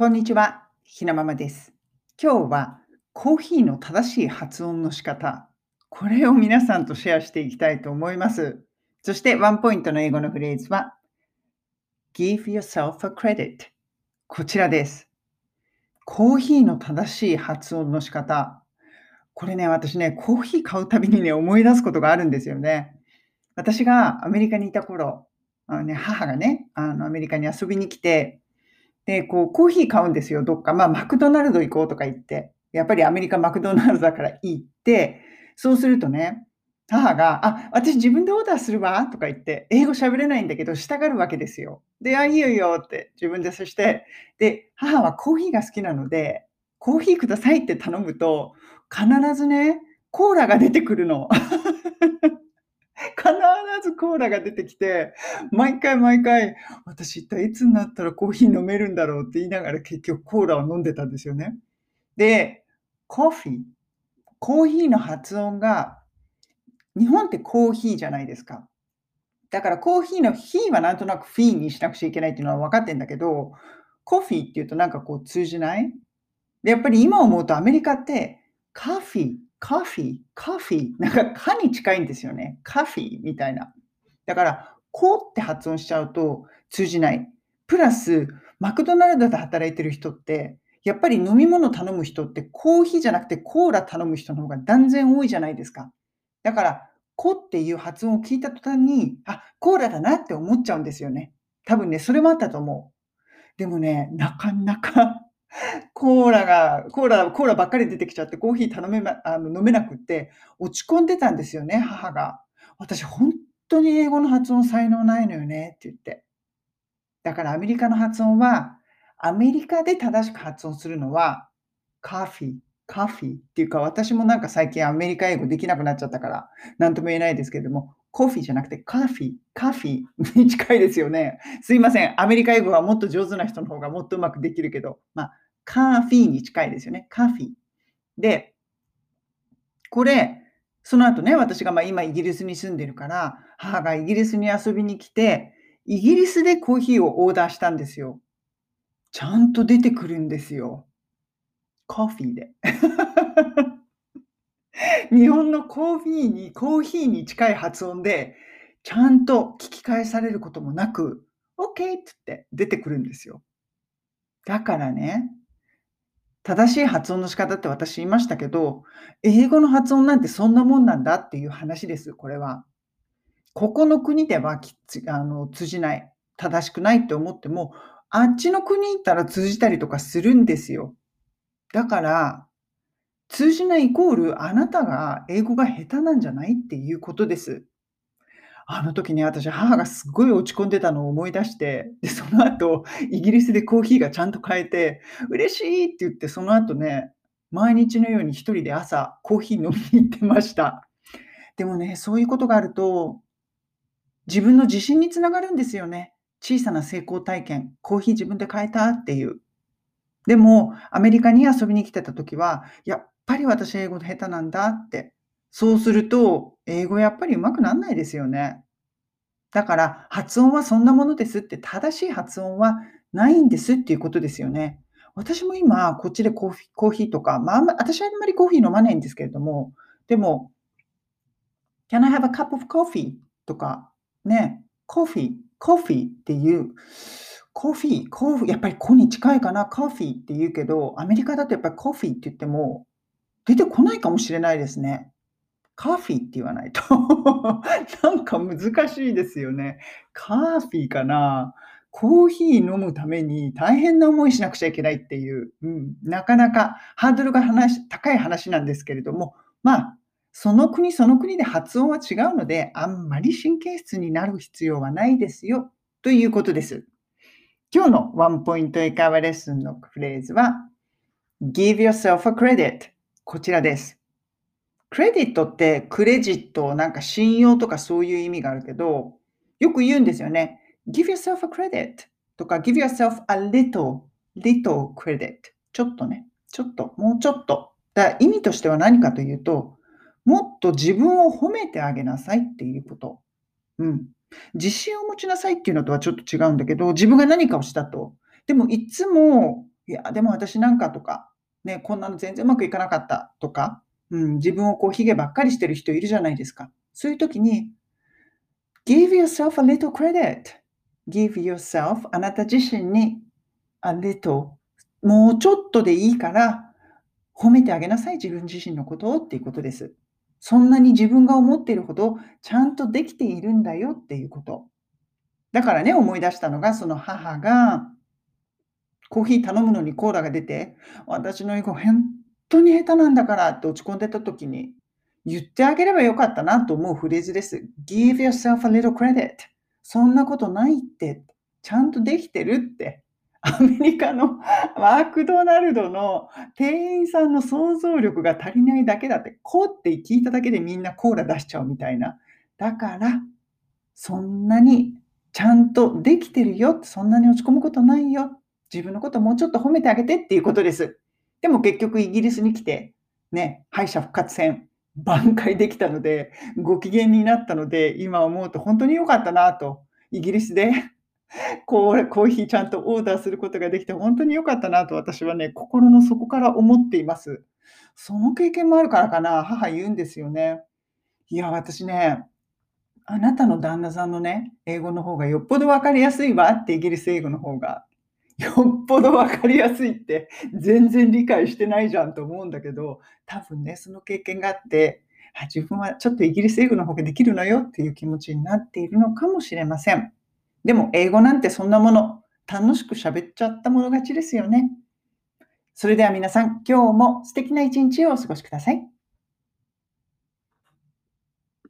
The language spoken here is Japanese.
こんにちは、ひなままです。今日はコーヒーの正しい発音の仕方、これを皆さんとシェアしていきたいと思います。そしてワンポイントの英語のフレーズは Give yourself a credit こちらです。コーヒーの正しい発音の仕方。これね、私ね、コーヒー買うたびにね、思い出すことがあるんですよね。私がアメリカにいた頃、あのね、母がね、あのアメリカに遊びに来て、で、こう、コーヒー買うんですよ、どっか。まあ、マクドナルド行こうとか言って。やっぱりアメリカマクドナルドだから行って、そうするとね、母が、あ、私自分でオーダーするわとか言って、英語喋れないんだけど、従うわけですよ。で、あ、いいよいいよって自分でそして、で、母はコーヒーが好きなので、コーヒーくださいって頼むと、必ずね、コーラが出てくるの。ずコーラが出てきて、毎回毎回、私一体いつになったらコーヒー飲めるんだろうって言いながら結局コーラを飲んでたんですよね。で、コーヒー。コーヒーの発音が、日本ってコーヒーじゃないですか。だからコーヒーのヒーはなんとなくフィーにしなくちゃいけないっていうのは分かってんだけど、コーヒーっていうとなんかこう通じない？で、やっぱり今思うとアメリカってカフィー、カフィー、カフィー、なんかカに近いんですよね。カフィーみたいな。だから、コーって発音しちゃうと通じない。プラス、マクドナルドで働いてる人って、やっぱり飲み物頼む人ってコーヒーじゃなくてコーラ頼む人の方が断然多いじゃないですか。だから、コっていう発音を聞いた途端に、あ、コーラだなって思っちゃうんですよね。多分ね、それもあったと思う。でもね、なかなかコーラが、コーラ、コーラばっかり出てきちゃって、コーヒー頼めま、あの飲めなくって、落ち込んでたんですよね、母が。私、本当に英語の発音才能ないのよねって言って。だからアメリカの発音は、アメリカで正しく発音するのは、カフィー、カフィーっていうか、私もなんか最近アメリカ英語できなくなっちゃったから、なんとも言えないですけれども、コーヒーじゃなくてカフィー、カフィーに近いですよね。すいません。アメリカ英語はもっと上手な人の方がもっとうまくできるけど、まあ、カーフィーに近いですよね。カーフィー。で、これ、その後ね、私がまあ今イギリスに住んでるから、母がイギリスに遊びに来て、イギリスでコーヒーをオーダーしたんですよ。ちゃんと出てくるんですよ。コーヒーで。日本のコーヒーに、コーヒーに近い発音で、ちゃんと聞き返されることもなく、OK って言って出てくるんですよ。だからね、正しい発音の仕方って私言いましたけど、英語の発音なんてそんなもんなんだっていう話です、これは。ここの国ではあの通じない、正しくないって思っても、あっちの国行ったら通じたりとかするんですよ。だから、通じないイコールあなたが英語が下手なんじゃないっていうことです。あの時ね、私、母がすっごい落ち込んでたのを思い出して、で、その後、イギリスでコーヒーがちゃんと買えて、嬉しいって言って、その後ね、毎日のように一人で朝、コーヒー飲みに行ってました。でもね、そういうことがあると、自分の自信につながるんですよね。小さな成功体験、コーヒー自分で買えたっていう。でも、アメリカに遊びに来てた時は、やっぱり私英語下手なんだって。そうすると、英語やっぱり上手くならないですよね。だから、発音はそんなものですって、正しい発音はないんですっていうことですよね。私も今、こっちでコーヒーコーヒーとか、まあ、あんま私はあんまりコーヒー飲まないんですけれども、でも、Can I have a cup of coffee? とか、ね、コーヒー、コーヒーっていう、コーヒー、コーヒー、やっぱりコに近いかな、コーヒーって言うけど、アメリカだとやっぱりコーヒーって言っても、出てこないかもしれないですね。カーフィーって言わないと。なんか難しいですよね。カーフィーかな？コーヒー飲むために大変な思いしなくちゃいけないっていう、うん、なかなかハードルが話高い話なんですけれども、まあ、その国その国で発音は違うので、あんまり神経質になる必要はないですよ、ということです。今日のワンポイント英会話レッスンのフレーズは、give yourself a credit。こちらです。クレディットってクレジット、なんか信用とかそういう意味があるけど、よく言うんですよね。give yourself a credit とか give yourself a little, little credit ちょっとね、ちょっと、もうちょっと。だ意味としては何かというと、もっと自分を褒めてあげなさいっていうこと。うん。自信を持ちなさいっていうのとはちょっと違うんだけど、自分が何かをしたと。でもいつも、いや、でも私なんかとか、ね、こんなの全然うまくいかなかったとか、うん、自分をこう、卑下ばっかりしてる人いるじゃないですか。そういう時に、give yourself a little credit. give yourself あなた自身に a little もうちょっとでいいから褒めてあげなさい自分自身のことをっていうことです。そんなに自分が思っているほどちゃんとできているんだよっていうこと。だからね、思い出したのが、その母がコーヒー頼むのにコーラが出て、私の英語本当に下手なんだからって落ち込んでた時に言ってあげればよかったなと思うフレーズです。Give yourself a little credit. そんなことないって、ちゃんとできてるって。アメリカのマクドナルドの店員さんの想像力が足りないだけだって、こうって聞いただけでみんなコーラ出しちゃうみたいな。だから、そんなにちゃんとできてるよ。そんなに落ち込むことないよ。自分のこともうちょっと褒めてあげてっていうことです。でも結局イギリスに来て、ね、敗者復活戦、挽回できたので、ご機嫌になったので、今思うと本当に良かったなと、イギリスでコーヒーちゃんとオーダーすることができて本当に良かったなと私はね、心の底から思っています。その経験もあるからかな、母言うんですよね。いや、私ね、あなたの旦那さんのね、英語の方がよっぽど分かりやすいわってイギリス英語の方が。よっぽど分かりやすいって全然理解してないじゃんと思うんだけど、多分ね、その経験があって、あ自分はちょっとイギリス英語の方ができるのよっていう気持ちになっているのかもしれません。でも英語なんてそんなもの、楽しく喋っちゃったもの勝ちですよね。それでは皆さん、今日も素敵な一日をお過ごしください。